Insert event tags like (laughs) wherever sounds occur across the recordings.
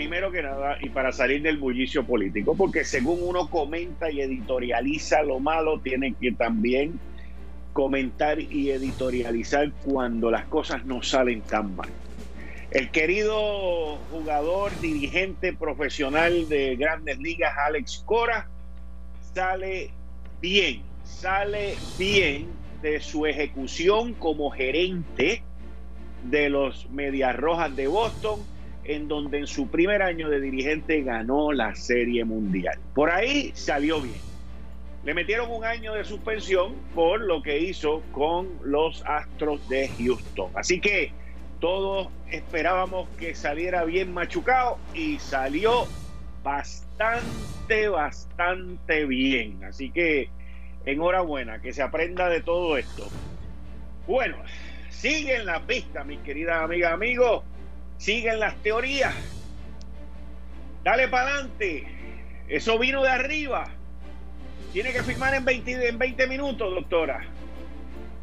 Primero que nada, y para salir del bullicio político, porque según uno comenta y editorializa lo malo, tiene que también comentar y editorializar cuando las cosas no salen tan mal. El querido jugador, dirigente profesional de grandes ligas, Alex Cora, sale bien, sale bien de su ejecución como gerente de los Medias Rojas de Boston en donde en su primer año de dirigente ganó la Serie Mundial. Por ahí salió bien. Le metieron un año de suspensión por lo que hizo con los Astros de Houston. Así que todos esperábamos que saliera bien machucado y salió bastante, bastante bien. Así que enhorabuena, que se aprenda de todo esto. Bueno, siguen las vistas, mis queridas amigas, amigos siguen las teorías. Dale para adelante. Eso vino de arriba. Tiene que firmar en 20, en 20 minutos, doctora.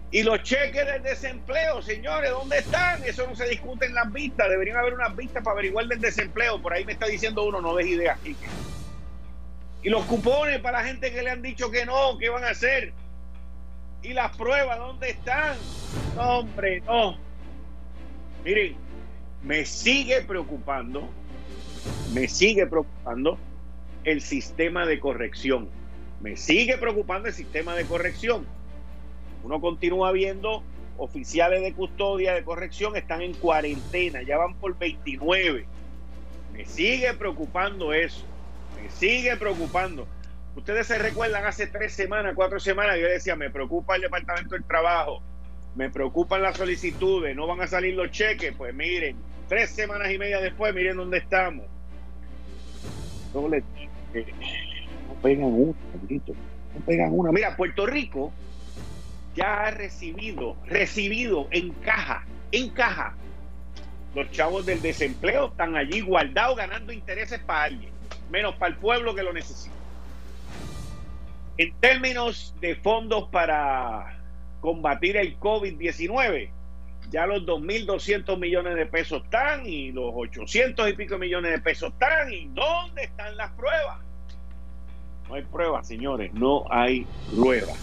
Y los cheques del desempleo, señores, ¿dónde están? Eso no se discute en las vistas. Deberían haber unas vistas para averiguar del desempleo. Por ahí me está diciendo uno, no des ideas, Y los cupones para la gente que le han dicho que no, ¿qué van a hacer? Y las pruebas, ¿dónde están? No, hombre, no. Miren, me sigue preocupando, me sigue preocupando el sistema de corrección. Me sigue preocupando el sistema de corrección. Uno continúa viendo oficiales de custodia de corrección están en cuarentena, ya van por 29. Me sigue preocupando eso. Me sigue preocupando. Ustedes se recuerdan hace tres semanas, cuatro semanas, yo decía, me preocupa el Departamento del Trabajo, me preocupan las solicitudes, no van a salir los cheques. Pues miren, tres semanas y media después, miren dónde estamos. No le no pegan una, no pegan una. Mira, Puerto Rico ya ha recibido, recibido en caja, en caja. Los chavos del desempleo están allí guardados ganando intereses para alguien, menos para el pueblo que lo necesita. En términos de fondos para combatir el COVID-19. Ya los 2.200 millones de pesos están y los 800 y pico millones de pesos están. ¿Y dónde están las pruebas? No hay pruebas, señores, no hay pruebas.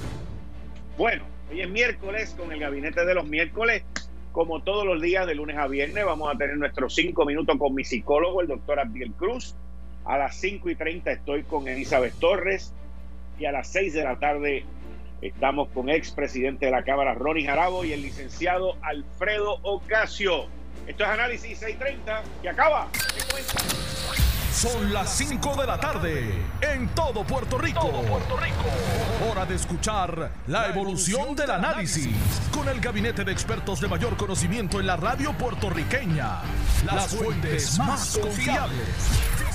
Bueno, hoy es miércoles con el gabinete de los miércoles. Como todos los días, de lunes a viernes, vamos a tener nuestros cinco minutos con mi psicólogo, el doctor Abdiel Cruz. A las 5 y 30 estoy con Elizabeth Torres. Y a las 6 de la tarde Estamos con ex presidente de la Cámara, Ronnie Jarabo, y el licenciado Alfredo Ocasio. Esto es Análisis 630, que acaba. Son las 5 de la tarde en todo Puerto Rico. Puerto Rico. Hora de escuchar la evolución del análisis con el gabinete de expertos de mayor conocimiento en la radio puertorriqueña. Las fuentes más confiables.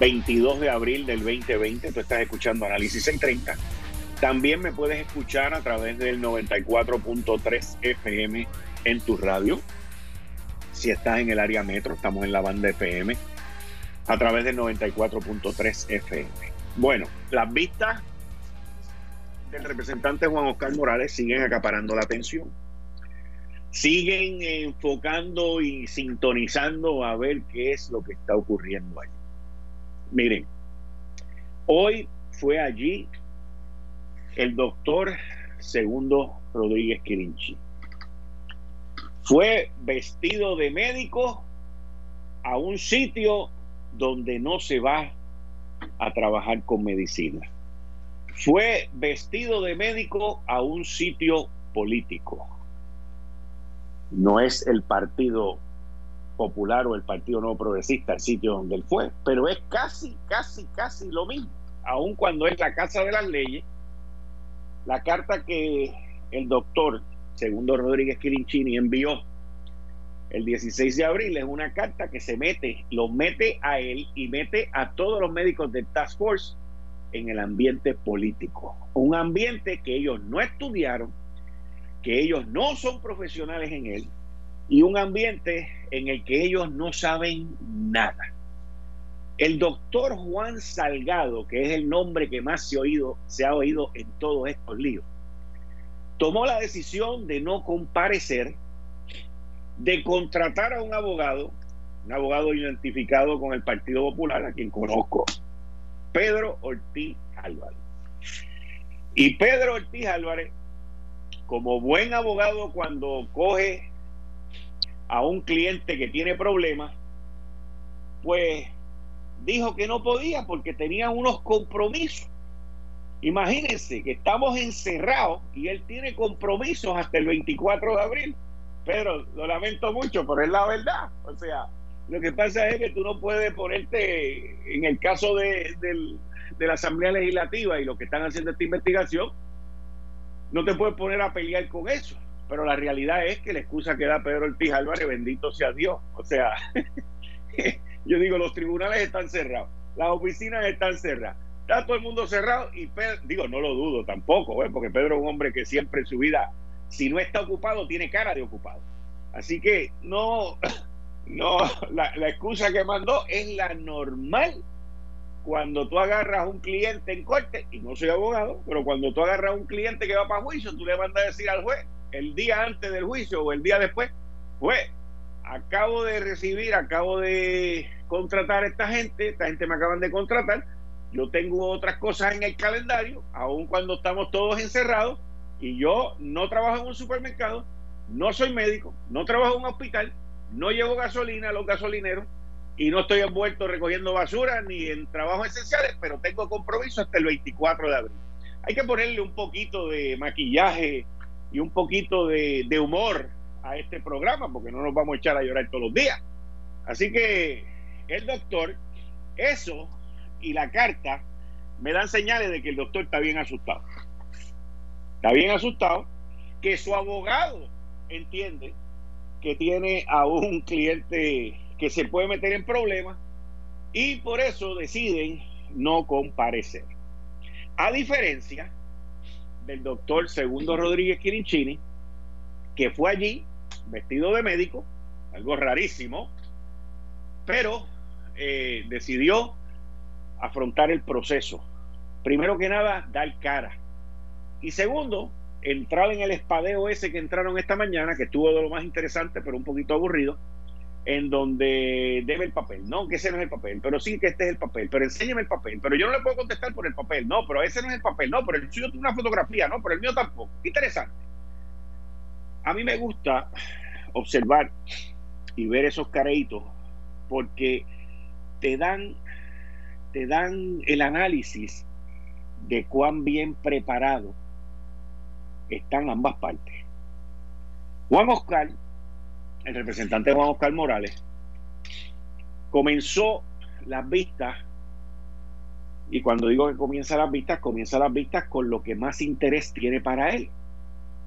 22 de abril del 2020. Tú estás escuchando Análisis 630. También me puedes escuchar a través del 94.3 FM en tu radio. Si estás en el área metro, estamos en la banda FM. A través del 94.3 FM. Bueno, las vistas del representante Juan Oscar Morales siguen acaparando la atención. Siguen enfocando y sintonizando a ver qué es lo que está ocurriendo ahí. Miren, hoy fue allí el doctor Segundo Rodríguez Quirinchi. Fue vestido de médico a un sitio donde no se va a trabajar con medicina. Fue vestido de médico a un sitio político. No es el Partido Popular o el Partido Nuevo Progresista el sitio donde él fue, pero es casi, casi, casi lo mismo, aun cuando es la Casa de las Leyes. La carta que el doctor Segundo Rodríguez Quirinchini envió el 16 de abril es una carta que se mete, lo mete a él y mete a todos los médicos del Task Force en el ambiente político. Un ambiente que ellos no estudiaron, que ellos no son profesionales en él y un ambiente en el que ellos no saben nada. El doctor Juan Salgado, que es el nombre que más se oído, se ha oído en todos estos líos, tomó la decisión de no comparecer, de contratar a un abogado, un abogado identificado con el Partido Popular, a quien conozco, Pedro Ortiz Álvarez. Y Pedro Ortiz Álvarez, como buen abogado cuando coge a un cliente que tiene problemas, pues dijo que no podía porque tenía unos compromisos. Imagínense que estamos encerrados y él tiene compromisos hasta el 24 de abril. Pero lo lamento mucho, pero es la verdad. O sea, lo que pasa es que tú no puedes ponerte, en el caso de, la Asamblea Legislativa y lo que están haciendo esta investigación, no te puedes poner a pelear con eso. Pero la realidad es que la excusa que da Pedro Ortiz Álvarez, bendito sea Dios. O sea, (laughs) yo digo, los tribunales están cerrados, las oficinas están cerradas, está todo el mundo cerrado y Pedro, digo, no lo dudo tampoco, ¿eh? porque Pedro es un hombre que siempre en su vida, si no está ocupado, tiene cara de ocupado. Así que no, (coughs) no, la, la excusa que mandó es la normal cuando tú agarras un cliente en corte, y no soy abogado, pero cuando tú agarras un cliente que va para juicio, tú le mandas a decir al juez el día antes del juicio o el día después, juez, acabo de recibir, acabo de contratar a esta gente, esta gente me acaban de contratar, yo tengo otras cosas en el calendario, aun cuando estamos todos encerrados, y yo no trabajo en un supermercado, no soy médico, no trabajo en un hospital, no llevo gasolina a los gasolineros y no estoy envuelto recogiendo basura ni en trabajos esenciales, pero tengo compromiso hasta el 24 de abril. Hay que ponerle un poquito de maquillaje y un poquito de, humor a este programa, porque no nos vamos a echar a llorar todos los días. Así que el doctor, eso y la carta me dan señales de que el doctor está bien asustado. Está bien asustado, que su abogado entiende que tiene a un cliente que se puede meter en problemas y por eso deciden no comparecer. A diferencia del doctor Segundo Rodríguez Quirinchini, que fue allí vestido de médico, algo rarísimo, pero eh, decidió afrontar el proceso. Primero que nada, dar cara. Y segundo, entrar en el espadeo ese que entraron esta mañana, que estuvo de lo más interesante, pero un poquito aburrido, en donde debe el papel. No, que ese no es el papel, pero sí que este es el papel, pero enséñame el papel. Pero yo no le puedo contestar por el papel, no, pero ese no es el papel, no, pero el suyo tiene una fotografía, no, pero el mío tampoco. Interesante. A mí me gusta observar y ver esos careitos porque te dan, te dan el análisis de cuán bien preparado están ambas partes. Juan Oscar, el representante Juan Oscar Morales, comenzó las vistas, y cuando digo que comienza las vistas, comienza las vistas con lo que más interés tiene para él,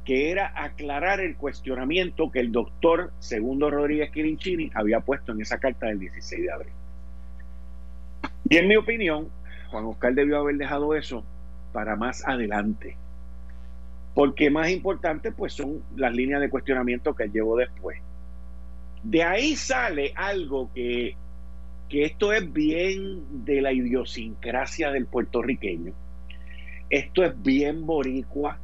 que era aclarar el cuestionamiento que el doctor Segundo Rodríguez Quirinchini había puesto en esa carta del 16 de abril. Y en mi opinión, Juan Oscar debió haber dejado eso para más adelante porque más importante pues son las líneas de cuestionamiento que él llevó después. De ahí sale algo que, que esto es bien de la idiosincrasia del puertorriqueño. Esto es bien boricua.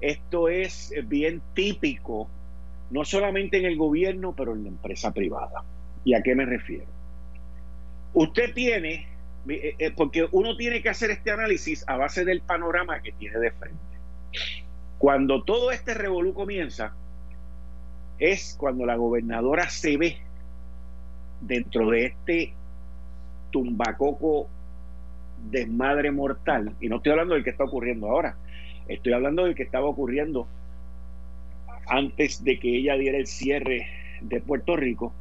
Esto es bien típico, no solamente en el gobierno, pero en la empresa privada. ¿Y a qué me refiero? Usted tiene, eh, eh, porque uno tiene que hacer este análisis a base del panorama que tiene de frente. Cuando todo este revolú comienza, es cuando la gobernadora se ve dentro de este tumbacoco desmadre mortal, y no estoy hablando del que está ocurriendo ahora, estoy hablando del que estaba ocurriendo antes de que ella diera el cierre de Puerto Rico,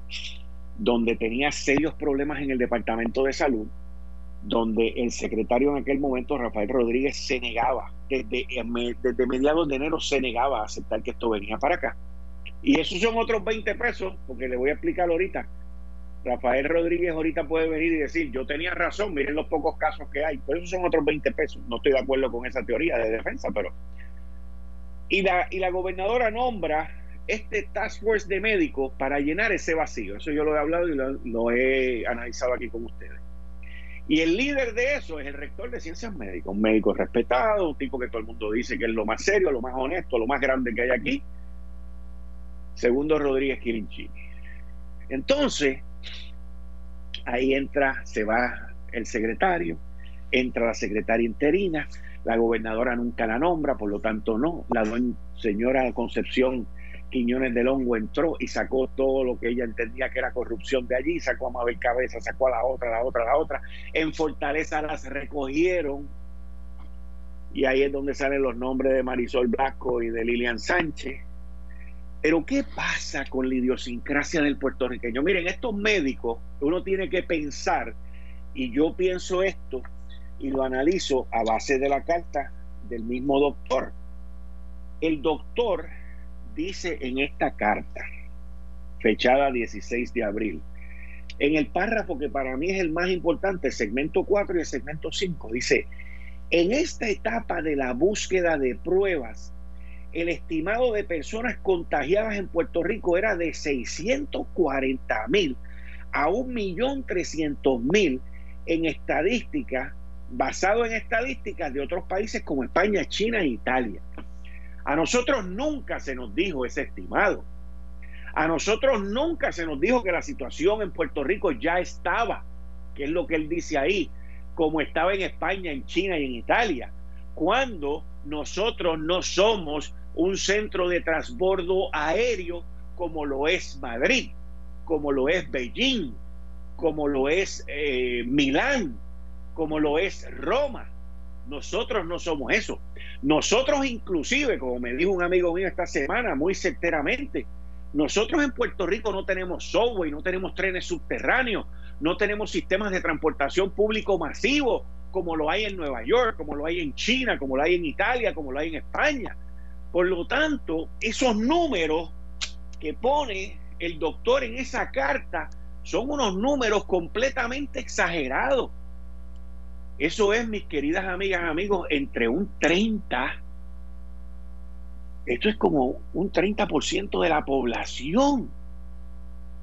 donde tenía serios problemas en el Departamento de Salud, donde el secretario en aquel momento, Rafael Rodríguez, se negaba, desde, desde mediados de enero se negaba a aceptar que esto venía para acá. Y esos son otros 20 pesos, porque le voy a explicar ahorita. Rafael Rodríguez ahorita puede venir y decir, yo tenía razón, miren los pocos casos que hay, pero esos son otros 20 pesos. No estoy de acuerdo con esa teoría de defensa, pero... Y la, y la gobernadora nombra este task force de médicos para llenar ese vacío. Eso yo lo he hablado y lo, he analizado aquí con ustedes. Y el líder de eso es el rector de ciencias médicas, un médico respetado, un tipo que todo el mundo dice que es lo más serio, lo más honesto, lo más grande que hay aquí. Segundo Rodríguez Quirinchini. Entonces, ahí entra, se va el secretario, entra la secretaria interina, la gobernadora nunca la nombra, por lo tanto no, la señora Concepción Quiñones del Hongo entró y sacó todo lo que ella entendía que era corrupción de allí, sacó a Mabel Cabeza, sacó a la otra, la otra, la otra. En Fortaleza las recogieron y ahí es donde salen los nombres de Marisol Blasco y de Lilian Sánchez. Pero ¿qué pasa con la idiosincrasia del puertorriqueño? Miren, estos médicos, uno tiene que pensar, y yo pienso esto y lo analizo a base de la carta del mismo doctor. El doctor dice en esta carta, fechada 16 de abril, en el párrafo que para mí es el más importante, segmento 4 y el segmento 5, dice, en esta etapa de la búsqueda de pruebas, el estimado de personas contagiadas en Puerto Rico era de 640 mil a 1.300.000 en estadísticas, basado en estadísticas de otros países como España, China e Italia. A nosotros nunca se nos dijo ese estimado. A nosotros nunca se nos dijo que la situación en Puerto Rico ya estaba, que es lo que él dice ahí, como estaba en España, en China y en Italia, cuando nosotros no somos un centro de transbordo aéreo como lo es Madrid, como lo es Beijing, como lo es eh, Milán, como lo es Roma. Nosotros no somos eso. Nosotros inclusive, como me dijo un amigo mío esta semana, muy certeramente, nosotros en Puerto Rico no tenemos software, no tenemos trenes subterráneos, no tenemos sistemas de transportación público masivo como lo hay en Nueva York, como lo hay en China, como lo hay en Italia, como lo hay en España. Por lo tanto, esos números que pone el doctor en esa carta son unos números completamente exagerados. Eso es, mis queridas amigas, amigos, entre un 30, esto es como un 30% de la población,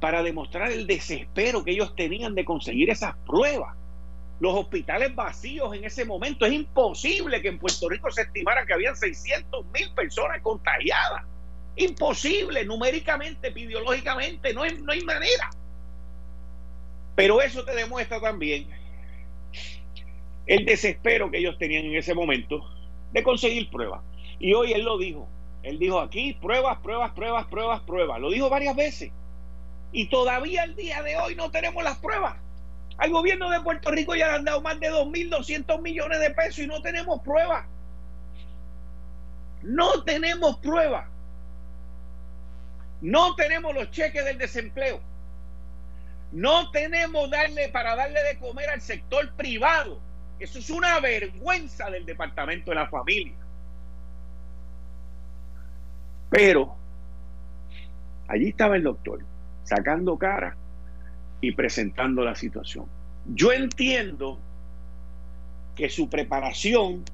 para demostrar el desespero que ellos tenían de conseguir esas pruebas los hospitales vacíos en ese momento. Es imposible que en Puerto Rico se estimara que habían 600 mil personas contagiadas. Imposible, numéricamente, epidemiológicamente, no hay, no hay manera. Pero eso te demuestra también el desespero que ellos tenían en ese momento de conseguir pruebas. Y hoy él lo dijo. Él dijo aquí, pruebas, pruebas, pruebas, pruebas, pruebas. Lo dijo varias veces. Y todavía el día de hoy no tenemos las pruebas. Al gobierno de Puerto Rico ya le han dado más de 2.200 millones de pesos y no tenemos pruebas. No tenemos pruebas. No tenemos los cheques del desempleo. No tenemos darle para darle de comer al sector privado. Eso es una vergüenza del Departamento de la Familia. Pero allí estaba el doctor sacando cara y presentando la situación. Yo entiendo que su preparación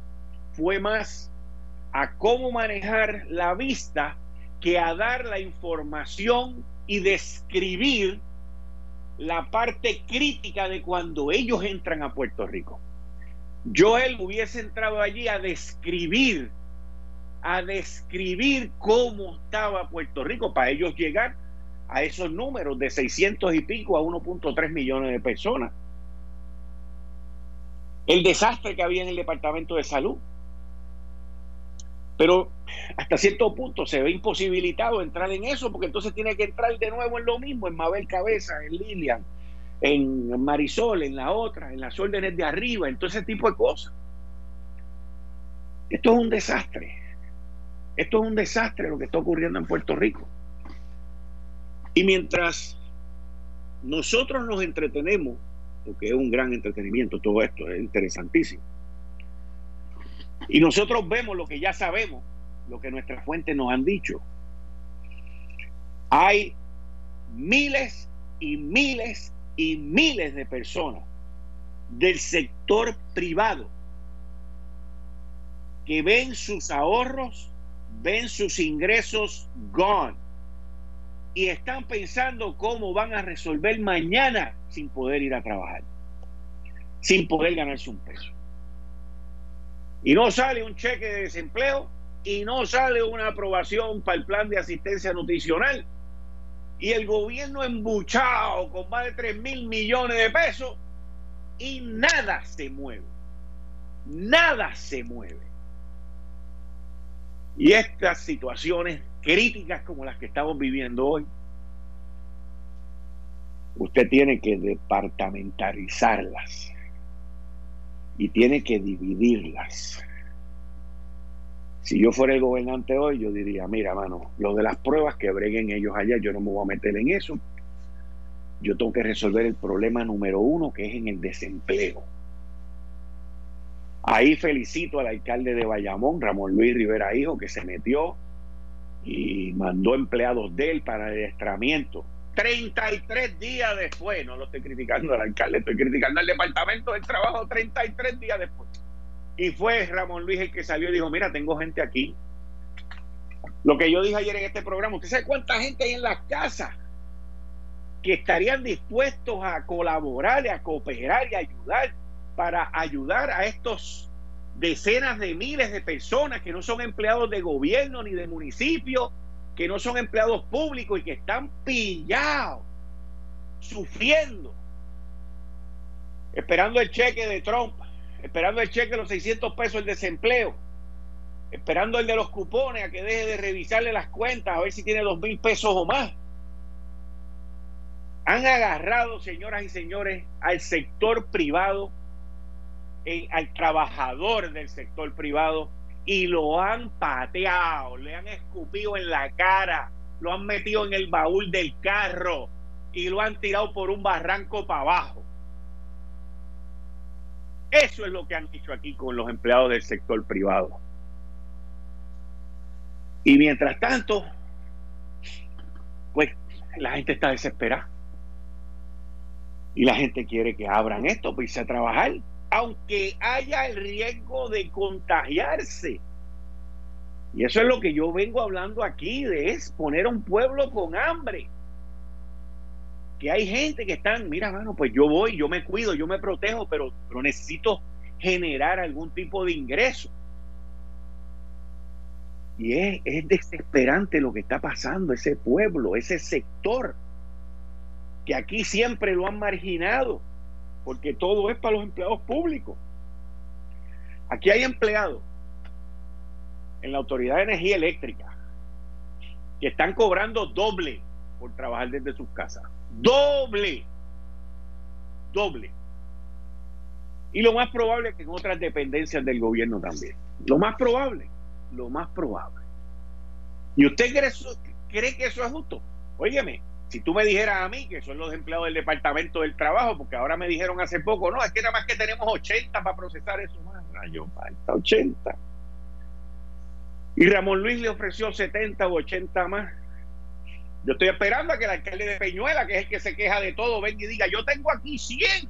fue más a cómo manejar la vista que a dar la información y describir la parte crítica de cuando ellos entran a Puerto Rico. Yo él hubiese entrado allí a describir, a describir cómo estaba Puerto Rico para ellos llegar a esos números de 600 y pico a 1.3 millones de personas. El desastre que había en el Departamento de Salud. Pero hasta cierto punto se ve imposibilitado entrar en eso, porque entonces tiene que entrar de nuevo en lo mismo, en Mabel Cabeza, en Lilian, en Marisol, en la otra, en las órdenes de arriba, en todo ese tipo de cosas. Esto es un desastre. Esto es un desastre lo que está ocurriendo en Puerto Rico. Y mientras nosotros nos entretenemos, porque es un gran entretenimiento todo esto, es interesantísimo. Y nosotros vemos lo que ya sabemos, lo que nuestras fuentes nos han dicho. Hay miles y miles y miles de personas del sector privado que ven sus ahorros, ven sus ingresos gone y están pensando cómo van a resolver mañana sin poder ir a trabajar, sin poder ganarse un peso. Y no sale un cheque de desempleo y no sale una aprobación para el plan de asistencia nutricional y el gobierno embuchado con más de 3 mil millones de pesos y nada se mueve. Nada se mueve. Y estas situaciones críticas como las que estamos viviendo hoy, usted tiene que departamentarizarlas y tiene que dividirlas. Si yo fuera el gobernante hoy, yo diría, mira, mano, lo de las pruebas que breguen ellos allá, yo no me voy a meter en eso. Yo tengo que resolver el problema número uno, que es en el desempleo. Ahí felicito al alcalde de Bayamón, Ramón Luis Rivera Hijo, que se metió y mandó empleados de él para el estramiento. 33 días después, no lo estoy criticando al alcalde, estoy criticando al departamento del trabajo 33 días después. Y fue Ramón Luis el que salió y dijo, mira, tengo gente aquí. Lo que yo dije ayer en este programa, ¿usted sabe cuánta gente hay en las casas que estarían dispuestos a colaborar a cooperar y ayudar para ayudar a estos decenas de miles de personas que no son empleados de gobierno ni de municipio, que no son empleados públicos y que están pillados, sufriendo, esperando el cheque de Trump esperando el cheque de los 600 pesos el desempleo, esperando el de los cupones a que deje de revisarle las cuentas a ver si tiene dos mil pesos o más. Han agarrado, señoras y señores, al sector privado, al trabajador del sector privado y lo han pateado, le han escupido en la cara, lo han metido en el baúl del carro y lo han tirado por un barranco para abajo. Eso es lo que han dicho aquí con los empleados del sector privado. Y mientras tanto, pues la gente está desesperada. Y la gente quiere que abran esto, pues irse a trabajar, aunque haya el riesgo de contagiarse. Y eso es lo que yo vengo hablando aquí, de es poner a un pueblo con hambre que hay gente que están, mira, mano, pues yo voy, yo me cuido, yo me protejo, pero, pero necesito generar algún tipo de ingreso. Y es, es desesperante lo que está pasando, ese pueblo, ese sector, que aquí siempre lo han marginado, porque todo es para los empleados públicos. Aquí hay empleados en la Autoridad de Energía Eléctrica que están cobrando doble por trabajar desde sus casas. Doble. Doble. Y lo más probable es que en otras dependencias del gobierno también. Lo más probable. Lo más probable. ¿Y usted cree, que eso es justo? Óyeme, si tú me dijeras a mí que son los empleados del Departamento del Trabajo, porque ahora me dijeron hace poco, no, es que nada más que tenemos 80 para procesar eso más. Rayo, falta 80. Y Ramón Luis le ofreció 70 o 80 más. Yo estoy esperando a que el alcalde de Peñuela, que es el que se queja de todo, venga y diga, yo tengo aquí 100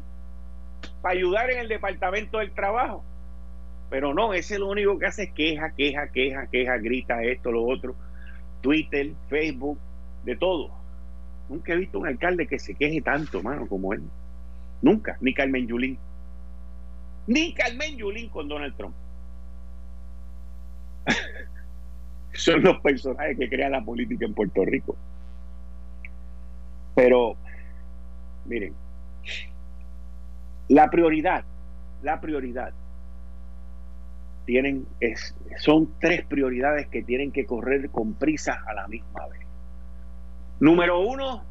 para ayudar en el departamento del trabajo. Pero no, ese lo único que hace es queja, queja, queja, queja, grita esto, lo otro. Twitter, Facebook, de todo. Nunca he visto un alcalde que se queje tanto, mano, como él. Nunca, ni Carmen Yulín. Ni Carmen Yulín con Donald Trump. (laughs) Son los personajes que crean la política en Puerto Rico. Pero, miren, la prioridad, la prioridad, tienen, es, son tres prioridades que tienen que correr con prisa a la misma vez. Número uno,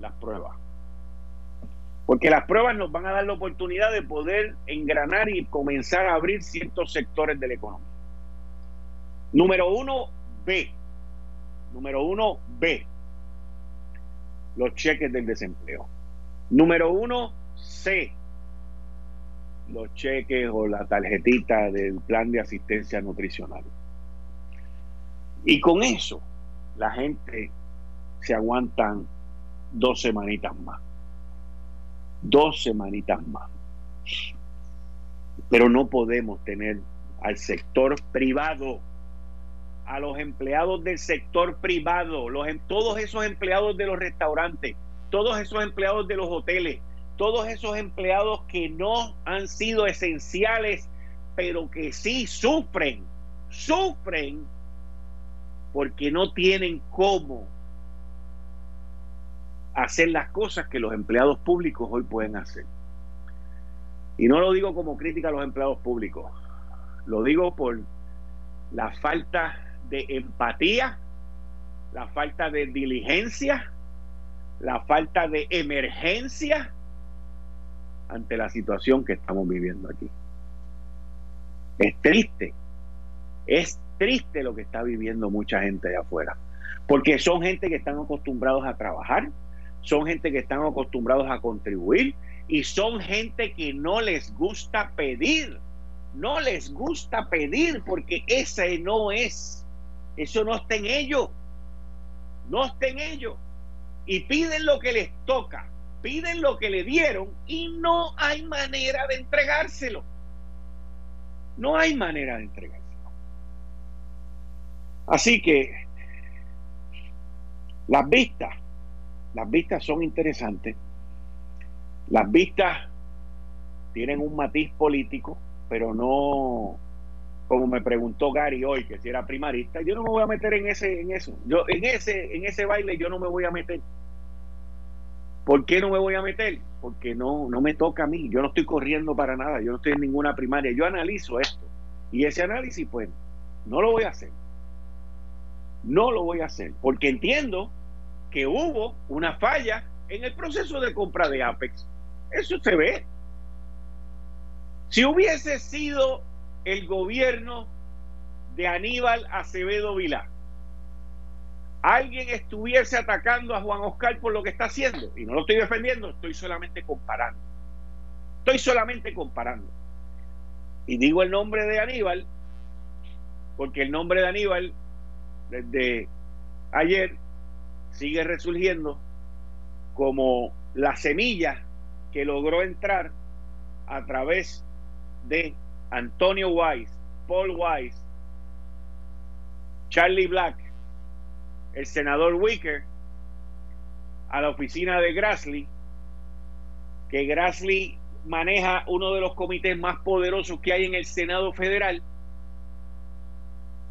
las pruebas. Porque las pruebas nos van a dar la oportunidad de poder engranar y comenzar a abrir ciertos sectores de la economía. Número uno, B. Número uno, B. Los cheques del desempleo. Número uno, C. Los cheques o la tarjetita del plan de asistencia nutricional. Y con eso, la gente se aguantan dos semanitas más. Dos semanitas más. Pero no podemos tener al sector privado, a los empleados del sector privado, los, em, todos esos empleados de los restaurantes, todos esos empleados de los hoteles, todos esos empleados que no han sido esenciales, pero que sí sufren, sufren porque no tienen cómo hacer las cosas que los empleados públicos hoy pueden hacer. Y no lo digo como crítica a los empleados públicos, lo digo por la falta de empatía, la falta de diligencia, la falta de emergencia ante la situación que estamos viviendo aquí. Es triste, es triste lo que está viviendo mucha gente de afuera, porque son gente que están acostumbrados a trabajar, son gente que están acostumbrados a contribuir y son gente que no les gusta pedir, no les gusta pedir porque ese no es, eso no está en ellos, no está en ellos y piden lo que les toca, piden lo que le dieron y no hay manera de entregárselo. No hay manera de entregárselo. Así que las vistas, las vistas son interesantes. Las vistas tienen un matiz político, pero no como me preguntó Gary hoy que si era primarista, yo no me voy a meter en ese en eso. Yo en ese en ese baile yo no me voy a meter. ¿Por qué no me voy a meter? Porque no no me toca a mí. Yo no estoy corriendo para nada, yo no estoy en ninguna primaria. Yo analizo esto y ese análisis pues no lo voy a hacer. No lo voy a hacer porque entiendo que hubo una falla en el proceso de compra de Apex. Eso se ve. Si hubiese sido el gobierno de Aníbal Acevedo Vilá, alguien estuviese atacando a Juan Oscar por lo que está haciendo, y no lo estoy defendiendo, estoy solamente comparando. Estoy solamente comparando. Y digo el nombre de Aníbal, porque el nombre de Aníbal desde ayer sigue resurgiendo como la semilla que logró entrar a través de Antonio Wise, Paul Wise, Charlie Black, el senador Wicker, a la oficina de Grassley, que Grassley maneja uno de los comités más poderosos que hay en el Senado Federal,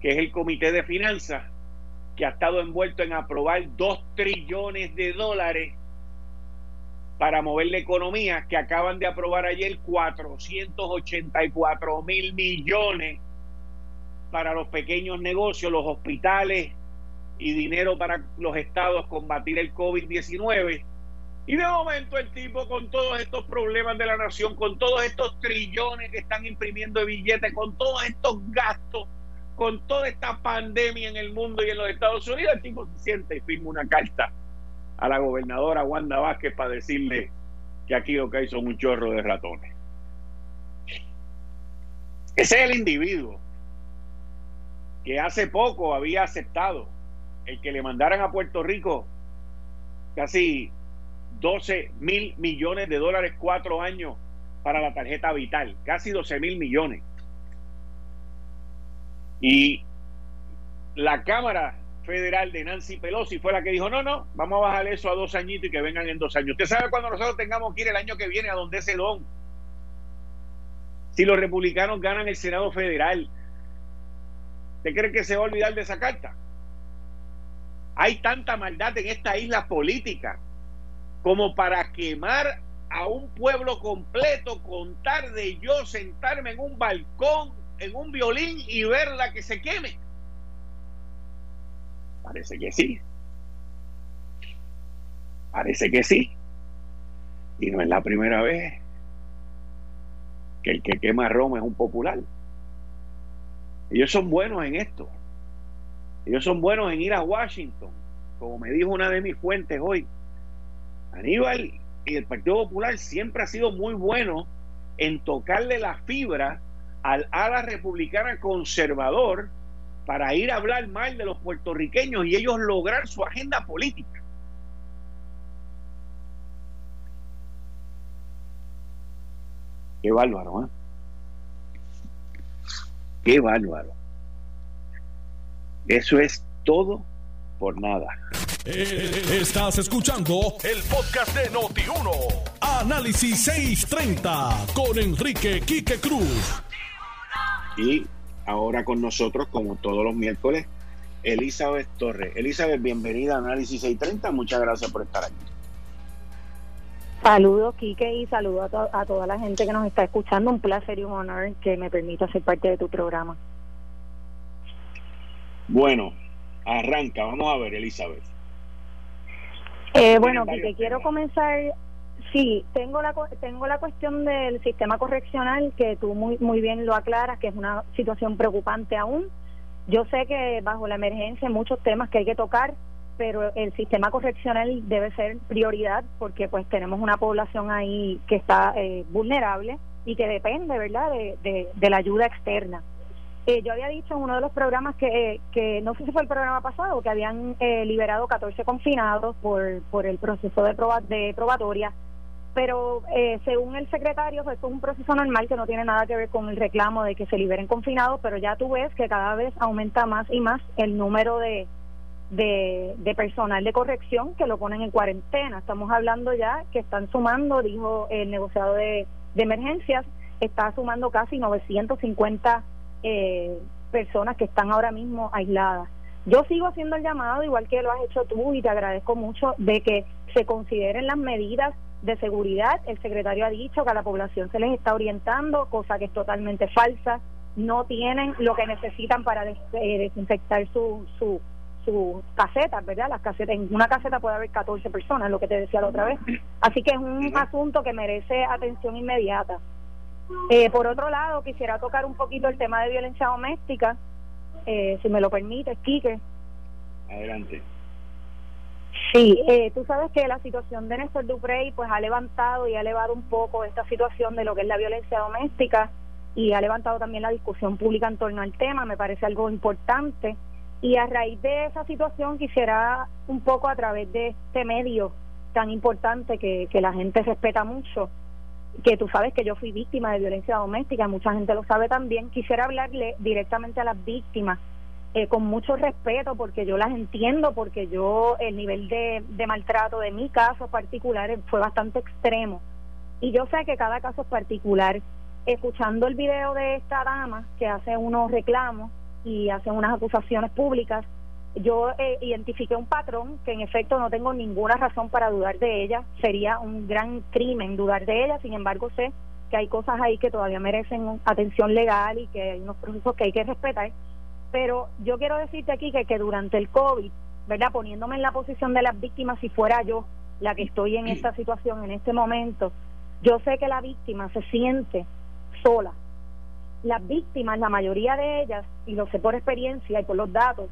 que es el Comité de Finanzas, que ha estado envuelto en aprobar dos trillones de dólares para mover la economía, que acaban de aprobar ayer 484 mil millones para los pequeños negocios, los hospitales y dinero para los estados combatir el COVID-19. Y de momento el tipo con todos estos problemas de la nación, con todos estos trillones que están imprimiendo de billetes, con todos estos gastos, con toda esta pandemia en el mundo y en los Estados Unidos, el tipo se siente y firma una carta a la gobernadora Wanda Vázquez para decirle que aquí lo que son un chorro de ratones. Ese es el individuo que hace poco había aceptado el que le mandaran a Puerto Rico casi 12 mil millones de dólares cuatro años para la tarjeta vital, casi 12 mil millones. Y la Cámara Federal de Nancy Pelosi fue la que dijo, no, no, vamos a bajar eso a dos añitos y que vengan en dos años. Usted sabe cuando nosotros tengamos que ir el año que viene a donde ese don. Si los republicanos ganan el Senado Federal, ¿usted cree que se va a olvidar de esa carta? Hay tanta maldad en esta isla política como para quemar a un pueblo completo con de yo sentarme en un balcón en un violín y verla que se queme? Parece que sí. Parece que sí. Y no es la primera vez que el que quema Roma es un popular. Ellos son buenos en esto. Ellos son buenos en ir a Washington, como me dijo una de mis fuentes hoy. Aníbal y el Partido Popular siempre ha sido muy bueno en tocarle la fibra al ala republicana conservador para ir a hablar mal de los puertorriqueños y ellos lograr su agenda política. Qué bárbaro, ¿eh? Qué bárbaro. Eso es todo por nada. Eh, estás escuchando el podcast de Noti1. Análisis 630 con Enrique Quique Cruz. Y ahora con nosotros, como todos los miércoles, Elizabeth Torres. Elizabeth, bienvenida a Análisis 630. Muchas gracias por estar aquí. Saludos, Quique, y saludos a, a, toda la gente que nos está escuchando. Un placer y un honor que me permita ser parte de tu programa. Bueno, arranca. Vamos a ver, Elizabeth. Eh, bueno, Quique, quiero comenzar. Sí, tengo la tengo la cuestión del sistema correccional que tú muy muy bien lo aclaras, que es una situación preocupante aún. Yo sé que bajo la emergencia hay muchos temas que hay que tocar, pero el sistema correccional debe ser prioridad porque pues tenemos una población ahí que está eh, vulnerable y que depende, ¿verdad?, de, de, la ayuda externa. Eh, yo había dicho en uno de los programas que, que no sé si fue el programa pasado, que habían eh, liberado 14 confinados por, por el proceso de, proba, de probatoria, pero eh, según el secretario, pues, es un proceso normal que no tiene nada que ver con el reclamo de que se liberen confinados, pero ya tú ves que cada vez aumenta más y más el número de, de, personal de corrección que lo ponen en cuarentena. Estamos hablando ya que están sumando, dijo el negociado de, emergencias, está sumando casi 950 eh, personas que están ahora mismo aisladas. Yo sigo haciendo el llamado, igual que lo has hecho tú, y te agradezco mucho, de que se consideren las medidas de seguridad. El secretario ha dicho que a la población se les está orientando, cosa que es totalmente falsa. No tienen lo que necesitan para eh, desinfectar su, su, sus casetas, ¿verdad? Las casetas, en una caseta puede haber 14 personas, lo que te decía la otra vez. Así que es un asunto que merece atención inmediata. Eh, por otro lado, quisiera tocar un poquito el tema de violencia doméstica, eh, si me lo permite, Quique. Adelante. Sí, eh, tú sabes que la situación de Néstor Duprey pues ha levantado y ha elevado un poco esta situación de lo que es la violencia doméstica y ha levantado también la discusión pública en torno al tema, me parece algo importante. Y a raíz de esa situación quisiera un poco a través de este medio tan importante que, que la gente respeta mucho, que tú sabes que yo fui víctima de violencia doméstica, mucha gente lo sabe también, quisiera hablarle directamente a las víctimas eh, con mucho respeto porque yo las entiendo, porque yo el nivel de, de maltrato de mi caso particular fue bastante extremo. Y yo sé que cada caso es particular. Escuchando el video de esta dama que hace unos reclamos, y hacen unas acusaciones públicas. Yo eh, identifiqué un patrón que en efecto no tengo ninguna razón para dudar de ella. Sería un gran crimen dudar de ella. Sin embargo, sé que hay cosas ahí que todavía merecen atención legal y que hay unos procesos que hay que respetar. Pero yo quiero decirte aquí que, que durante el COVID, ¿verdad? Poniéndome en la posición de las víctimas, si fuera yo la que estoy en esta situación en este momento, yo sé que la víctima se siente sola, las víctimas, la mayoría de ellas, y lo sé por experiencia y por los datos,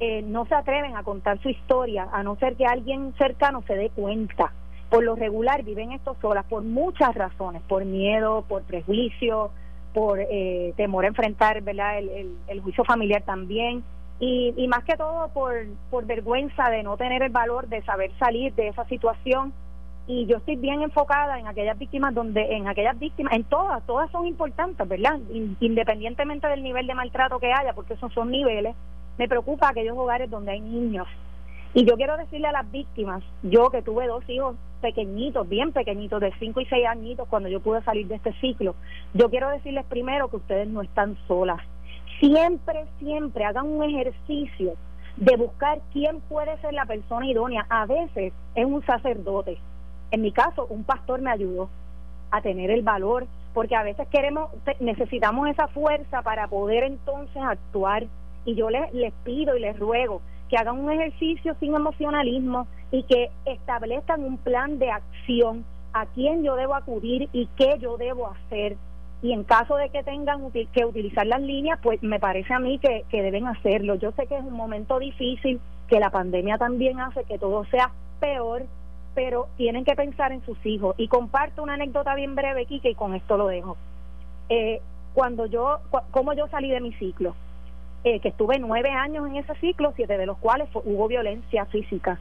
eh, no se atreven a contar su historia, a no ser que alguien cercano se dé cuenta. Por lo regular viven esto solas por muchas razones, por miedo, por prejuicio, por eh, temor a enfrentar ¿verdad? El, juicio familiar también, y, y más que todo por, por vergüenza de no tener el valor de saber salir de esa situación. Y yo estoy bien enfocada en aquellas víctimas donde en aquellas víctimas en todas todas son importantes verdad independientemente del nivel de maltrato que haya porque esos son niveles me preocupa aquellos hogares donde hay niños. Y yo quiero decirle a las víctimas yo que tuve dos hijos pequeñitos bien pequeñitos de 5 y 6 añitos cuando yo pude salir de este ciclo. Yo quiero decirles primero que ustedes no están solas. Siempre siempre hagan un ejercicio de buscar quién puede ser la persona idónea. A veces es un sacerdote. En mi caso, un pastor me ayudó a tener el valor, porque a veces queremos, necesitamos esa fuerza para poder entonces actuar. Y yo les, les pido y les ruego que hagan un ejercicio sin emocionalismo y que establezcan un plan de acción a quién yo debo acudir y qué yo debo hacer. y en caso de que tengan que utilizar las líneas, pues me parece a mí que, que deben hacerlo. Yo sé que es un momento difícil, que la pandemia también hace que todo sea peor, pero tienen que pensar en sus hijos. Y comparto una anécdota bien breve, Kike, y con esto lo dejo. Eh, cuando yo, como yo salí de mi ciclo, eh, que estuve nueve años en ese ciclo, siete de los cuales hubo violencia física.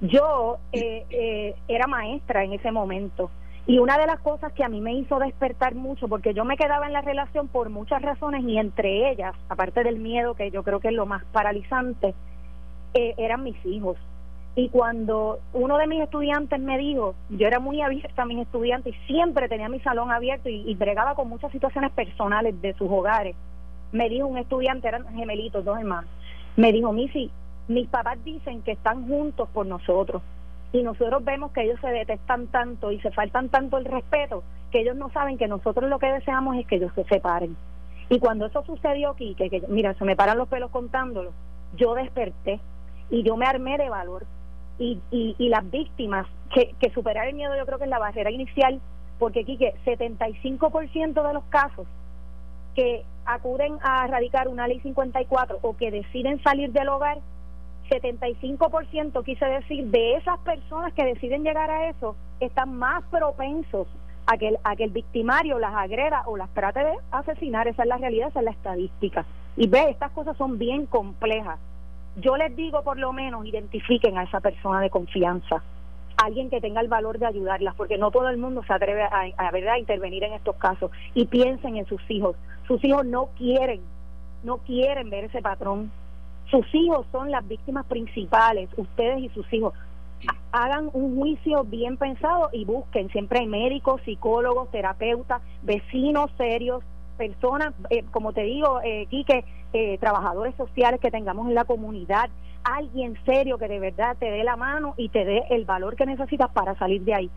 Yo eh, eh, era maestra en ese momento y una de las cosas que a mí me hizo despertar mucho, porque yo me quedaba en la relación por muchas razones y entre ellas, aparte del miedo, que yo creo que es lo más paralizante, eran mis hijos. Y cuando uno de mis estudiantes me dijo, yo era muy abierta a mis estudiantes y siempre tenía mi salón abierto y, y bregaba con muchas situaciones personales de sus hogares, me dijo un estudiante, eran gemelitos, dos hermanos, me dijo, Missy, mis papás dicen que están juntos por nosotros y nosotros vemos que ellos se detestan tanto y se faltan tanto el respeto que ellos no saben que nosotros lo que deseamos es que ellos se separen. Y cuando eso sucedió aquí, que, mira, se me paran los pelos contándolo, yo desperté y yo me armé de valor y, y, y las víctimas, que, que superar el miedo yo creo que es la barrera inicial, porque aquí que 75% de los casos que acuden a radicar una ley 54 o que deciden salir del hogar, 75% quise decir de esas personas que deciden llegar a eso están más propensos a que, el, a que el victimario las agreda o las trate de asesinar. Esa es la realidad, esa es la estadística. Y ve, estas cosas son bien complejas. Yo les digo por lo menos identifiquen a esa persona de confianza alguien que tenga el valor de ayudarlas, porque no todo el mundo se atreve a, a, a intervenir en estos casos. Y piensen en sus hijos. Sus hijos no quieren, no quieren ver ese patrón. Sus hijos son las víctimas principales, ustedes y sus hijos. Hagan un juicio bien pensado y busquen. Siempre hay médicos, psicólogos, terapeutas, vecinos serios, personas, eh, como te digo, eh, Quique, eh, trabajadores sociales que tengamos en la comunidad, alguien serio que de verdad te dé la mano y te dé el valor que necesitas para salir de ahí.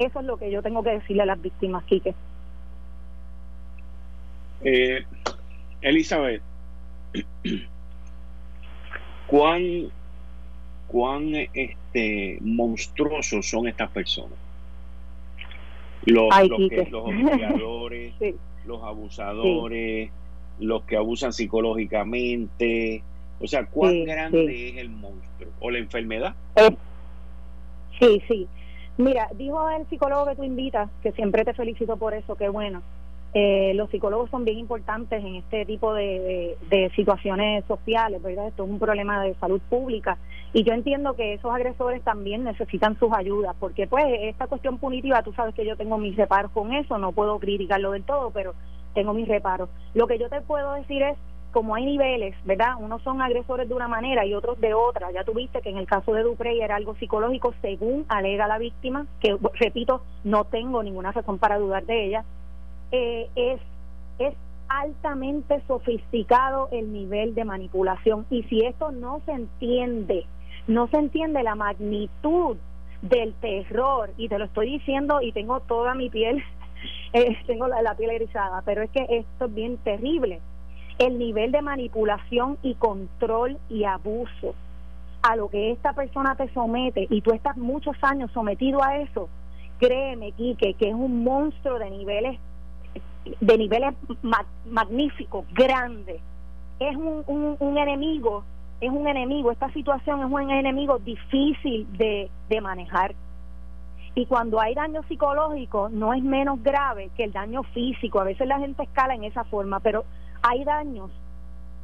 Eso es lo que yo tengo que decirle a las víctimas, Quique. Eh, Elizabeth, ¿cuán, cuán este, monstruosos son estas personas? Los, los, que, los (laughs) los abusadores, los que abusan psicológicamente, o sea, ¿cuán grande es el monstruo o la enfermedad? Eh, sí, sí. Mira, dijo el psicólogo que tú invitas, que siempre te felicito por eso, qué bueno. Eh, los psicólogos son bien importantes en este tipo de, situaciones sociales, ¿verdad? Esto es un problema de salud pública y yo entiendo que esos agresores también necesitan sus ayudas, porque pues esta cuestión punitiva, tú sabes que yo tengo mis reparos con eso, no puedo criticarlo del todo, pero tengo mis reparos. Lo que yo te puedo decir es como hay niveles, ¿verdad? Unos son agresores de una manera y otros de otra. Ya tuviste que en el caso de Duprey era algo psicológico según alega la víctima, que repito, no tengo ninguna razón para dudar de ella. Eh, es, es altamente sofisticado el nivel de manipulación. Y si esto no se entiende, no se entiende la magnitud del terror y te lo estoy diciendo y tengo toda mi piel, (laughs) eh, tengo la, piel erizada, pero es que esto es bien terrible. El nivel de manipulación y control y abuso a lo que esta persona te somete y tú estás muchos años sometido a eso, créeme, Quique, que es un monstruo de niveles de niveles magníficos, grandes. Es un, un, un, enemigo, es un enemigo, esta situación es un enemigo difícil de, de manejar. Y cuando hay daño psicológico no es menos grave que el daño físico. A veces la gente escala en esa forma, pero hay daños,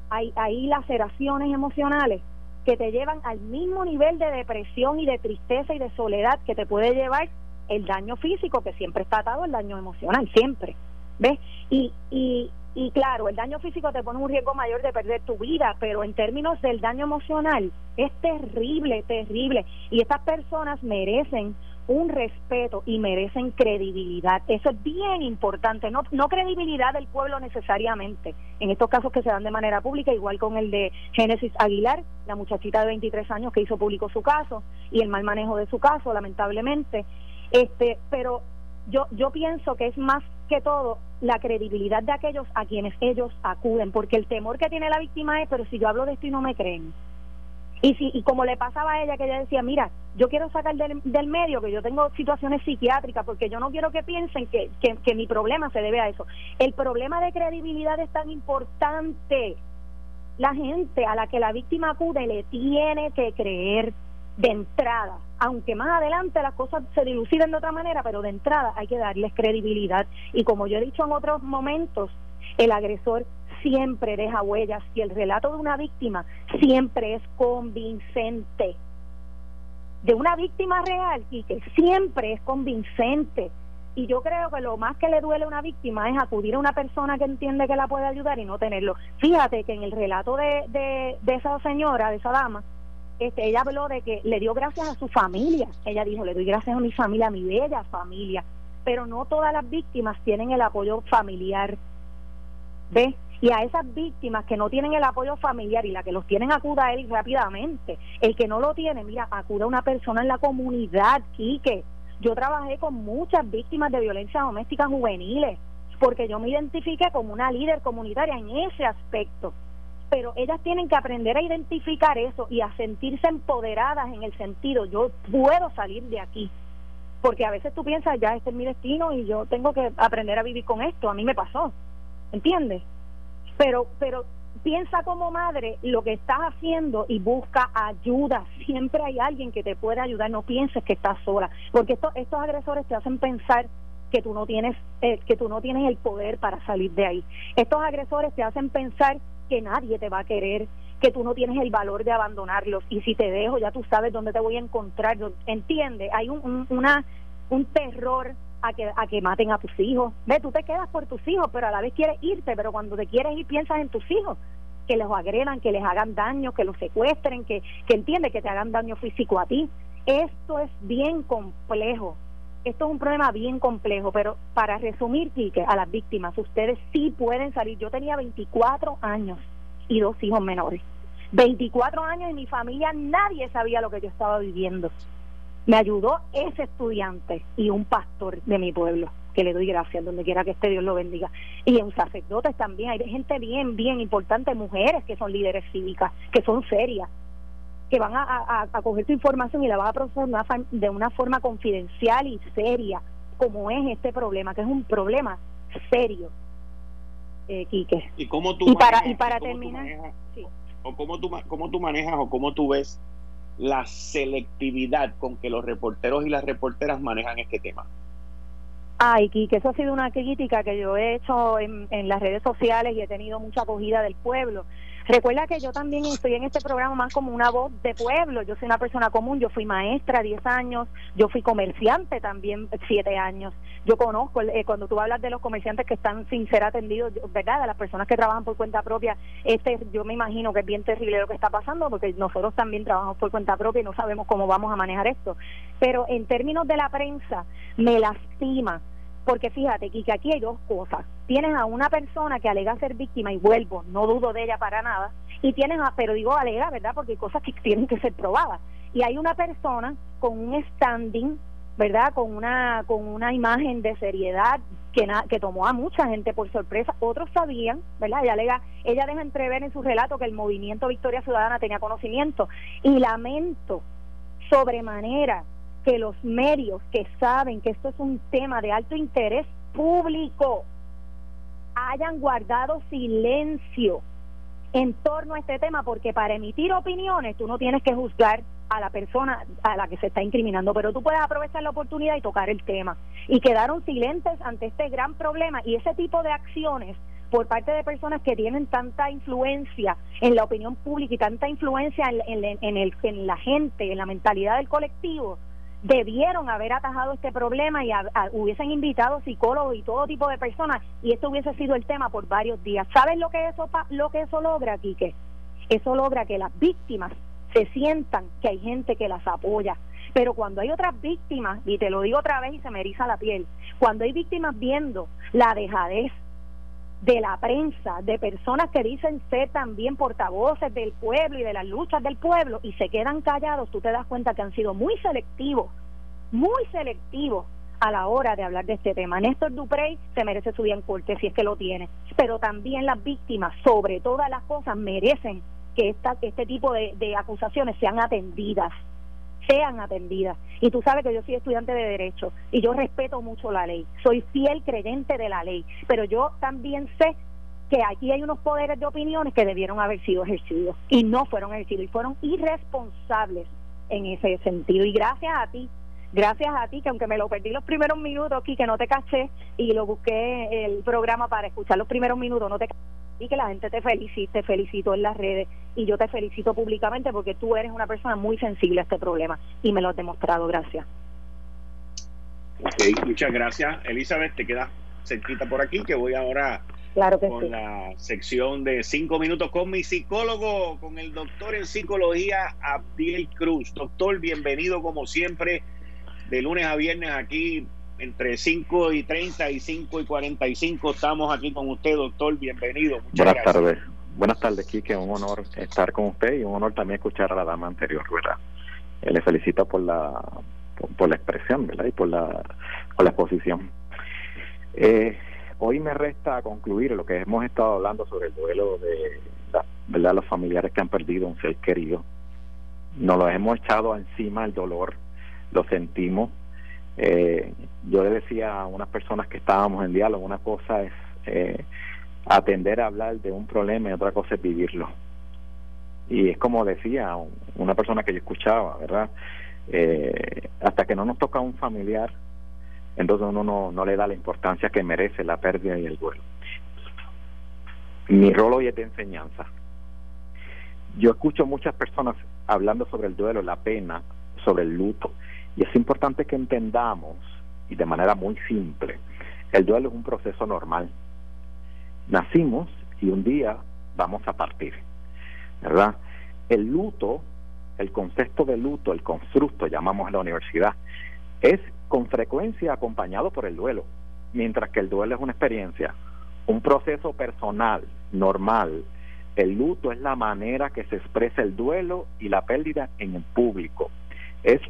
hay, hay laceraciones emocionales que te llevan al mismo nivel de depresión y de tristeza y de soledad que te puede llevar el daño físico, que siempre está atado al daño emocional, siempre. ¿Ves? Y, y, y claro, el daño físico te pone un riesgo mayor de perder tu vida, pero en términos del daño emocional es terrible, terrible. Y estas personas merecen un respeto y merecen credibilidad. Eso es bien importante, no, no credibilidad del pueblo necesariamente, en estos casos que se dan de manera pública, igual con el de Génesis Aguilar, la muchachita de 23 años que hizo público su caso y el mal manejo de su caso, lamentablemente. Este, pero yo, yo pienso que es más que todo la credibilidad de aquellos a quienes ellos acuden, porque el temor que tiene la víctima es, pero si yo hablo de esto y no me creen, Y, si, y como le pasaba a ella, que ella decía, mira, yo quiero sacar del, medio que yo tengo situaciones psiquiátricas porque yo no quiero que piensen que, que, que mi problema se debe a eso. El problema de credibilidad es tan importante. La gente a la que la víctima acude le tiene que creer de entrada, aunque más adelante las cosas se diluciden de otra manera, pero de entrada hay que darles credibilidad. Y como yo he dicho en otros momentos, el agresor siempre deja huellas y el relato de una víctima siempre es convincente. De una víctima real y que siempre es convincente. Y yo creo que lo más que le duele a una víctima es acudir a una persona que entiende que la puede ayudar y no tenerlo. Fíjate que en el relato de, de, de esa señora, de esa dama, este, ella habló de que le dio gracias a su familia. Ella dijo, le doy gracias a mi familia, a mi bella familia. Pero no todas las víctimas tienen el apoyo familiar. ¿Ves? Y a esas víctimas que no tienen el apoyo familiar y la que los tienen, acuda a él rápidamente. El que no lo tiene, mira, acuda a una persona en la comunidad, Quique. Yo trabajé con muchas víctimas de violencia doméstica juveniles porque yo me identifiqué como una líder comunitaria en ese aspecto pero ellas tienen que aprender a identificar eso y a sentirse empoderadas en el sentido, yo puedo salir de aquí. Porque a veces tú piensas, ya este es mi destino y yo tengo que aprender a vivir con esto, a mí me pasó, ¿entiendes? Pero, pero piensa como madre lo que estás haciendo y busca ayuda. Siempre hay alguien que te puede ayudar, no pienses que estás sola, porque estos, estos agresores te hacen pensar que tú no tienes eh, que tú no tienes el poder para salir de ahí. Estos agresores te hacen pensar que nadie te va a querer, que tú no tienes el valor de abandonarlos y si te dejo ya tú sabes dónde te voy a encontrar. ¿Entiendes? Hay un, una, un terror a que, a que maten a tus hijos. Ve, tú te quedas por tus hijos, pero a la vez quieres irte, pero cuando te quieres ir piensas en tus hijos, que los agredan, que les hagan daño, que los secuestren, que, que entiende que te hagan daño físico a ti. Esto es bien complejo. Esto es un problema bien complejo, pero para resumir, Quique, a las víctimas, ustedes sí pueden salir. Yo tenía 24 años y dos hijos menores. 24 años y mi familia nadie sabía lo que yo estaba viviendo. Me ayudó ese estudiante y un pastor de mi pueblo, que le doy gracias donde quiera que esté, Dios lo bendiga. Y en sacerdotes también, hay gente bien, bien importante, mujeres que son líderes cívicas, que son serias, que van a, coger tu información y la van a procesar de una forma confidencial y seria, como es este problema, que es un problema serio, eh, Quique. ¿Y cómo tú y para, y para terminar, o cómo tú, cómo tú manejas o cómo tú ves la selectividad con que los reporteros y las reporteras manejan este tema? Ay, Quique, eso ha sido una crítica que yo he hecho en, en las redes sociales y he tenido mucha acogida del pueblo Recuerda que yo también estoy en este programa más como una voz de pueblo. Yo soy una persona común, yo fui maestra 10 años, yo fui comerciante también 7 años. Yo conozco, eh, cuando tú hablas de los comerciantes que están sin ser atendidos, ¿verdad? De las personas que trabajan por cuenta propia, este yo me imagino que es bien terrible lo que está pasando porque nosotros también trabajamos por cuenta propia y no sabemos cómo vamos a manejar esto. Pero en términos de la prensa, me lastima porque fíjate, que aquí hay dos cosas. Tienes a una persona que alega ser víctima y vuelvo, no dudo de ella para nada. Y tienes a, pero digo alega, ¿verdad? Porque hay cosas que (laughs) tienen que ser probadas. Y hay una persona con un standing, ¿verdad? Con una, con una imagen de seriedad que, que tomó a mucha gente por sorpresa. Otros sabían, ¿verdad? Ella, alega, ella deja entrever en su relato que el movimiento Victoria Ciudadana tenía conocimiento. Y lamento sobremanera que los medios que saben que esto es un tema de alto interés público hayan guardado silencio en torno a este tema, porque para emitir opiniones tú no tienes que juzgar a la persona a la que se está incriminando, pero tú puedes aprovechar la oportunidad y tocar el tema. Y quedaron silentes ante este gran problema y ese tipo de acciones por parte de personas que tienen tanta influencia en la opinión pública y tanta influencia en, en, el, en la gente, en la mentalidad del colectivo, debieron haber atajado este problema y hubiesen invitado psicólogos y todo tipo de personas y esto hubiese sido el tema por varios días. ¿Sabes lo que eso lo que eso logra, Quique? Eso logra que las víctimas se sientan que hay gente que las apoya. Pero cuando hay otras víctimas, y te lo digo otra vez y se me eriza la piel, cuando hay víctimas viendo la dejadez de la prensa, de personas que dicen ser también portavoces del pueblo y de las luchas del pueblo y se quedan callados, tú te das cuenta que han sido muy selectivos, muy selectivos a la hora de hablar de este tema. Néstor Duprey se merece su bien corte si es que lo tiene, pero también las víctimas, sobre todas las cosas, merecen que esta, este tipo de, de acusaciones sean atendidas sean atendidas. Y tú sabes que yo soy estudiante de Derecho y yo respeto mucho la ley, soy fiel creyente de la ley, pero yo también sé que aquí hay unos poderes de opiniones que debieron haber sido ejercidos y no fueron ejercidos y fueron irresponsables en ese sentido. Y gracias a ti, gracias a ti, que aunque me lo perdí los primeros minutos aquí, que no te caché y lo busqué el programa para escuchar los primeros minutos, no te y que la gente te felicite, te felicito en las redes y yo te felicito públicamente porque tú eres una persona muy sensible a este problema y me lo has demostrado, gracias. Ok, muchas gracias. Elizabeth, te quedas cerquita por aquí que voy ahora claro que con la sección de cinco minutos con mi psicólogo, con el doctor en psicología Abdiel Cruz. Doctor, bienvenido como siempre de lunes a viernes aquí entre 5 y 30 y 5 y 45 estamos aquí con usted, doctor. Bienvenido. Buenas tardes. Buenas tardes, Kike. Un honor estar con usted y un honor también escuchar a la dama anterior, ¿verdad? Eh, le felicito por la por, la expresión, ¿verdad? Y por la, por la exposición. Eh, hoy me resta concluir lo que hemos estado hablando sobre el duelo de ¿verdad? los familiares que han perdido un ser querido. Nos lo hemos echado encima el dolor, lo sentimos, eh, yo le decía a unas personas que estábamos en diálogo, una cosa es eh, atender a hablar de un problema y otra cosa es vivirlo. Y es como decía una persona que yo escuchaba, ¿verdad? Eh, hasta que no nos toca un familiar, entonces uno no, no le da la importancia que merece la pérdida y el duelo. Mi rol hoy es de enseñanza. Yo escucho muchas personas hablando sobre el duelo, la pena, sobre el luto, y es importante que entendamos, y de manera muy simple, el duelo es un proceso normal. Nacimos y un día vamos a partir, ¿verdad? El luto, el concepto de luto, el constructo, llamamos en la universidad, es con frecuencia acompañado por el duelo, mientras que el duelo es una experiencia, un proceso personal, normal. El luto es la manera que se expresa el duelo y la pérdida en el público. Es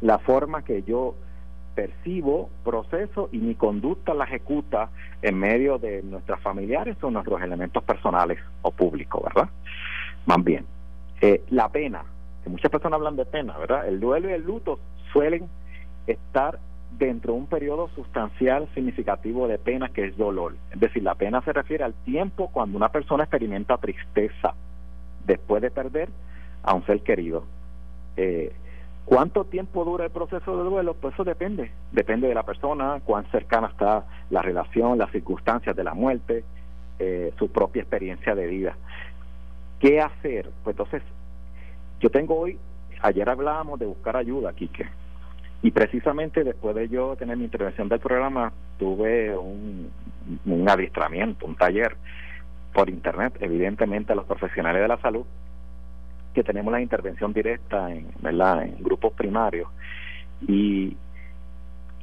la forma que yo percibo, proceso y mi conducta la ejecuta en medio de nuestras familiares o nuestros elementos personales o públicos, ¿verdad? Más bien, eh, la pena, que muchas personas hablan de pena, ¿verdad? El duelo y el luto suelen estar dentro de un periodo sustancial significativo de pena que es dolor. Es decir, la pena se refiere al tiempo cuando una persona experimenta tristeza después de perder a un ser querido. Eh, ¿Cuánto tiempo dura el proceso de duelo? Pues eso depende. Depende de la persona, cuán cercana está la relación, las circunstancias de la muerte, eh, su propia experiencia de vida. ¿Qué hacer? Pues entonces, yo tengo hoy, ayer hablábamos de buscar ayuda, Quique. Y precisamente después de yo tener mi intervención del programa, tuve un, un adiestramiento, un taller por internet, evidentemente a los profesionales de la salud, que tenemos la intervención directa en, ¿verdad? en grupos primarios y,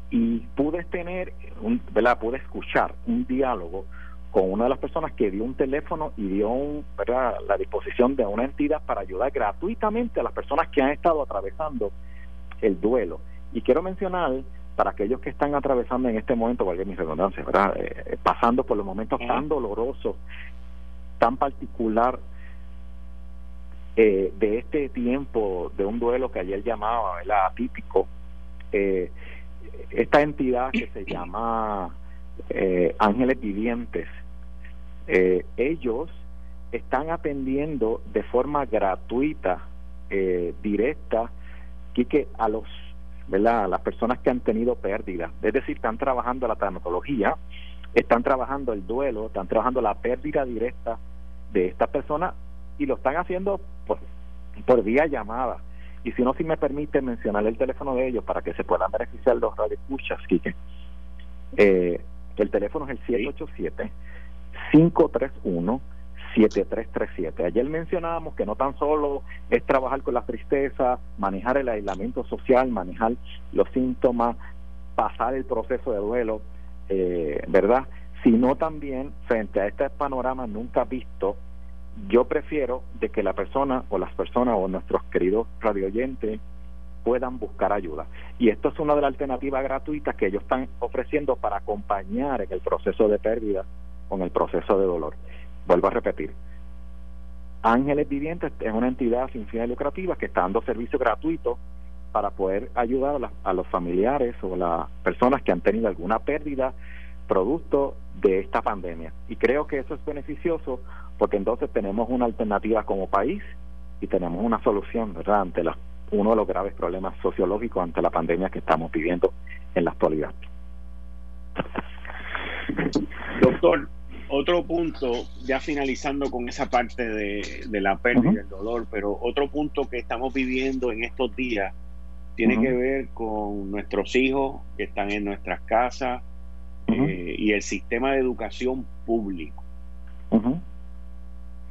y pude tener, un, ¿verdad? pude escuchar un diálogo con una de las personas que dio un teléfono y dio un, ¿verdad? la disposición de una entidad para ayudar gratuitamente a las personas que han estado atravesando el duelo. Y quiero mencionar para aquellos que están atravesando en este momento, valga mi redundancia, ¿verdad? Eh, pasando por los momentos tan dolorosos, tan particular eh, de este tiempo de un duelo que ayer llamaba atípico, eh, esta entidad que se llama eh, Ángeles Vivientes, ellos están atendiendo de forma gratuita, directa, que a los ¿verdad? a las personas que han tenido pérdidas, es decir, están trabajando la tanatología, están trabajando el duelo, están trabajando la pérdida directa de esta persona y lo están haciendo por, por vía llamada. Y si no, si me permite mencionar el teléfono de ellos para que se puedan beneficiar los radioescuchas, Quique. Eh, el teléfono es el 787-531-7337. Ayer mencionábamos que no tan solo es trabajar con la tristeza, manejar el aislamiento social, manejar los síntomas, pasar el proceso de duelo, eh, ¿verdad? Sino también frente a este panorama nunca visto yo prefiero de que la persona o las personas o nuestros queridos radioyentes puedan buscar ayuda. Y esto es una de las alternativas gratuitas que ellos están ofreciendo para acompañar en el proceso de pérdida con el proceso de dolor. Vuelvo a repetir. Ángeles Vivientes es una entidad sin fines lucrativas que está dando servicio gratuito para poder ayudar a, los familiares o las personas que han tenido alguna pérdida producto de esta pandemia. Y creo que eso es beneficioso porque entonces tenemos una alternativa como país y tenemos una solución ¿verdad? ante la, uno de los graves problemas sociológicos ante la pandemia que estamos viviendo en la actualidad. Doctor, otro punto, ya finalizando con esa parte de, la pérdida y el dolor, pero otro punto que estamos viviendo en estos días tiene que ver con nuestros hijos que están en nuestras casas eh, y el sistema de educación público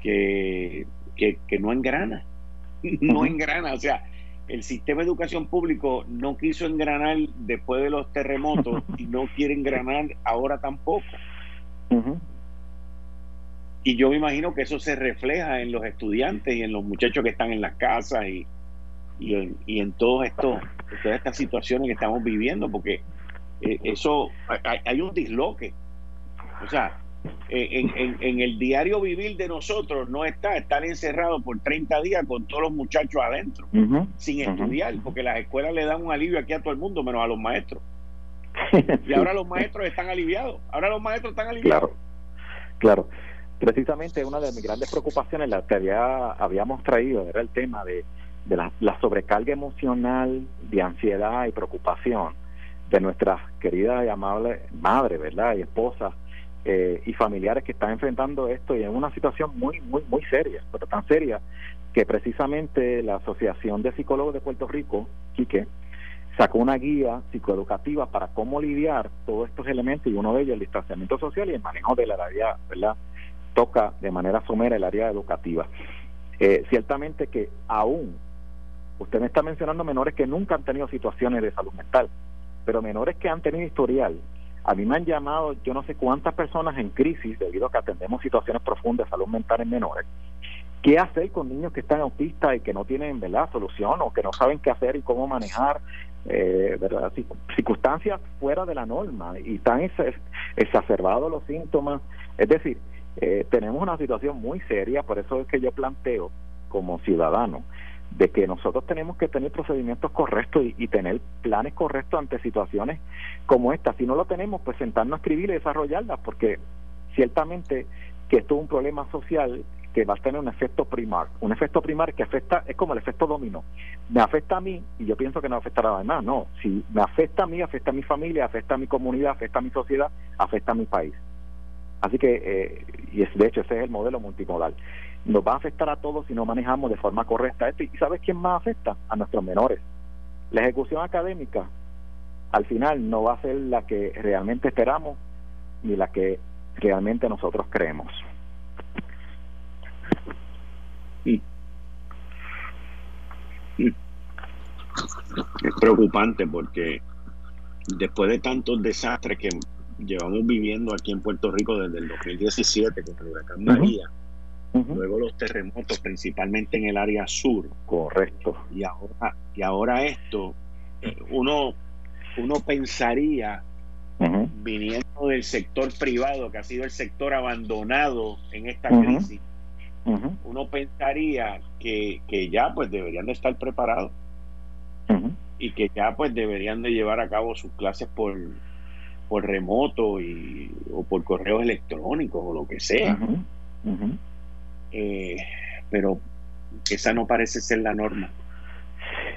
que, que, no engrana, (laughs) no engrana, o sea, el sistema de educación público no quiso engranar después de los terremotos (laughs) y no quiere engranar ahora tampoco. Y yo me imagino que eso se refleja en los estudiantes y en los muchachos que están en las casas y, y, en, y en todo esto, todas estas situaciones que estamos viviendo, porque eh, eso hay, un disloque. O sea, en, en, el diario vivir de nosotros no está estar encerrado por 30 días con todos los muchachos adentro, sin estudiar, porque las escuelas le dan un alivio aquí a todo el mundo, menos a los maestros. (laughs) y ahora los maestros están aliviados. Ahora los maestros están aliviados. Claro, claro. Precisamente una de mis grandes preocupaciones, la que había, habíamos traído, era el tema de, de la, la sobrecarga emocional, de ansiedad y preocupación de nuestra querida y amable madre, ¿verdad? Y esposa eh, y familiares que están enfrentando esto y en una situación muy, muy, muy seria, pero tan seria que precisamente la Asociación de Psicólogos de Puerto Rico, Quique, sacó una guía psicoeducativa para cómo lidiar todos estos elementos y uno de ellos el distanciamiento social y el manejo de la área, ¿verdad? Toca de manera somera el área educativa. Eh, ciertamente que aún, usted me está mencionando menores que nunca han tenido situaciones de salud mental, pero menores que han tenido historial a mí me han llamado yo no sé cuántas personas en crisis debido a que atendemos situaciones profundas de salud mental en menores. ¿Qué hacer con niños que están autistas y que no tienen ¿verdad? solución o que no saben qué hacer y cómo manejar eh, ¿verdad? circunstancias fuera de la norma y están exacerbados los síntomas? Es decir, eh, tenemos una situación muy seria, por eso es que yo planteo como ciudadano de que nosotros tenemos que tener procedimientos correctos y, tener planes correctos ante situaciones como esta. Si no lo tenemos, pues sentarnos a escribir y desarrollarlas, porque ciertamente que esto es un problema social que va a tener un efecto primar, un efecto primar que afecta, es como el efecto dominó. Me afecta a mí y yo pienso que no afectará a demás, no. Si me afecta a mí, afecta a mi familia, afecta a mi comunidad, afecta a mi sociedad, afecta a mi país. Así que, eh, y es, de hecho, ese es el modelo multimodal nos va a afectar a todos si no manejamos de forma correcta esto. ¿Y sabes quién más afecta? A nuestros menores. La ejecución académica al final no va a ser la que realmente esperamos ni la que realmente nosotros creemos. Es preocupante porque después de tantos desastres que llevamos viviendo aquí en Puerto Rico desde el 2017 con el huracán María, luego los terremotos, principalmente en el área sur. Correcto. Y ahora, y ahora esto, uno, uno pensaría, viniendo del sector privado, que ha sido el sector abandonado en esta crisis, uno pensaría que, que, ya pues deberían de estar preparados. Y que ya pues deberían de llevar a cabo sus clases por, por remoto y, o por correos electrónicos o lo que sea eh, pero esa no parece ser la norma.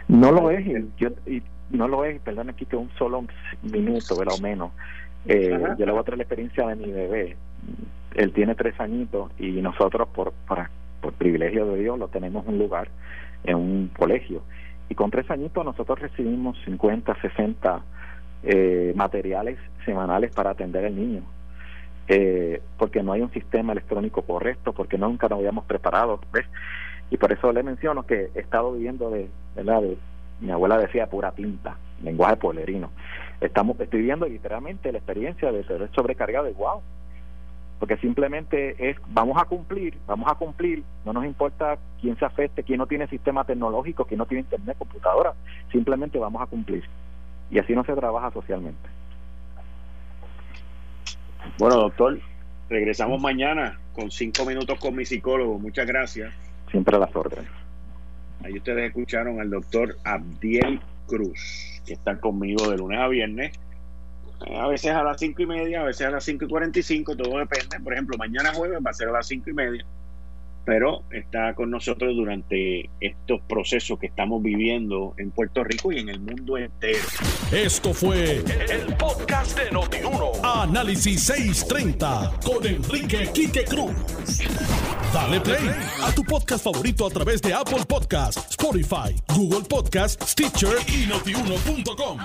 No lo es, yo, y no lo es, perdón, aquí que un solo minuto, o menos. Eh, yo le voy a traer la experiencia de mi bebé. Él tiene tres añitos y nosotros, por, por, por privilegio de Dios, lo tenemos un lugar en un colegio. Y con tres añitos nosotros recibimos 50, 60 eh, materiales semanales para atender al niño eh, porque no hay un sistema electrónico correcto, porque nunca nos habíamos preparado, ¿ves? Y por eso le menciono que he estado viviendo de, ¿verdad? De, mi abuela decía pura tinta, lenguaje polerino. Estamos, estoy viendo literalmente la experiencia de ser sobrecargado de wow, porque simplemente es vamos a cumplir, vamos a cumplir, no nos importa quién se afecte, quién no tiene sistema tecnológico, quién no tiene internet, computadora, simplemente vamos a cumplir. Y así no se trabaja socialmente. Bueno, doctor, regresamos mañana con cinco minutos con mi psicólogo. Muchas gracias. Siempre a las órdenes. Ahí ustedes escucharon al doctor Abdiel Cruz, que está conmigo de lunes a viernes. Eh, a veces a las cinco y media, a veces a las cinco y cuarenta y cinco, todo depende. Por ejemplo, mañana jueves va a ser a las cinco y media pero está con nosotros durante estos procesos que estamos viviendo en Puerto Rico y en el mundo entero. Esto fue el, podcast de Notiuno. Análisis 630 con Enrique Quique Cruz. Dale play a tu podcast favorito a través de Apple Podcasts, Spotify, Google Podcasts, Stitcher y notiuno.com.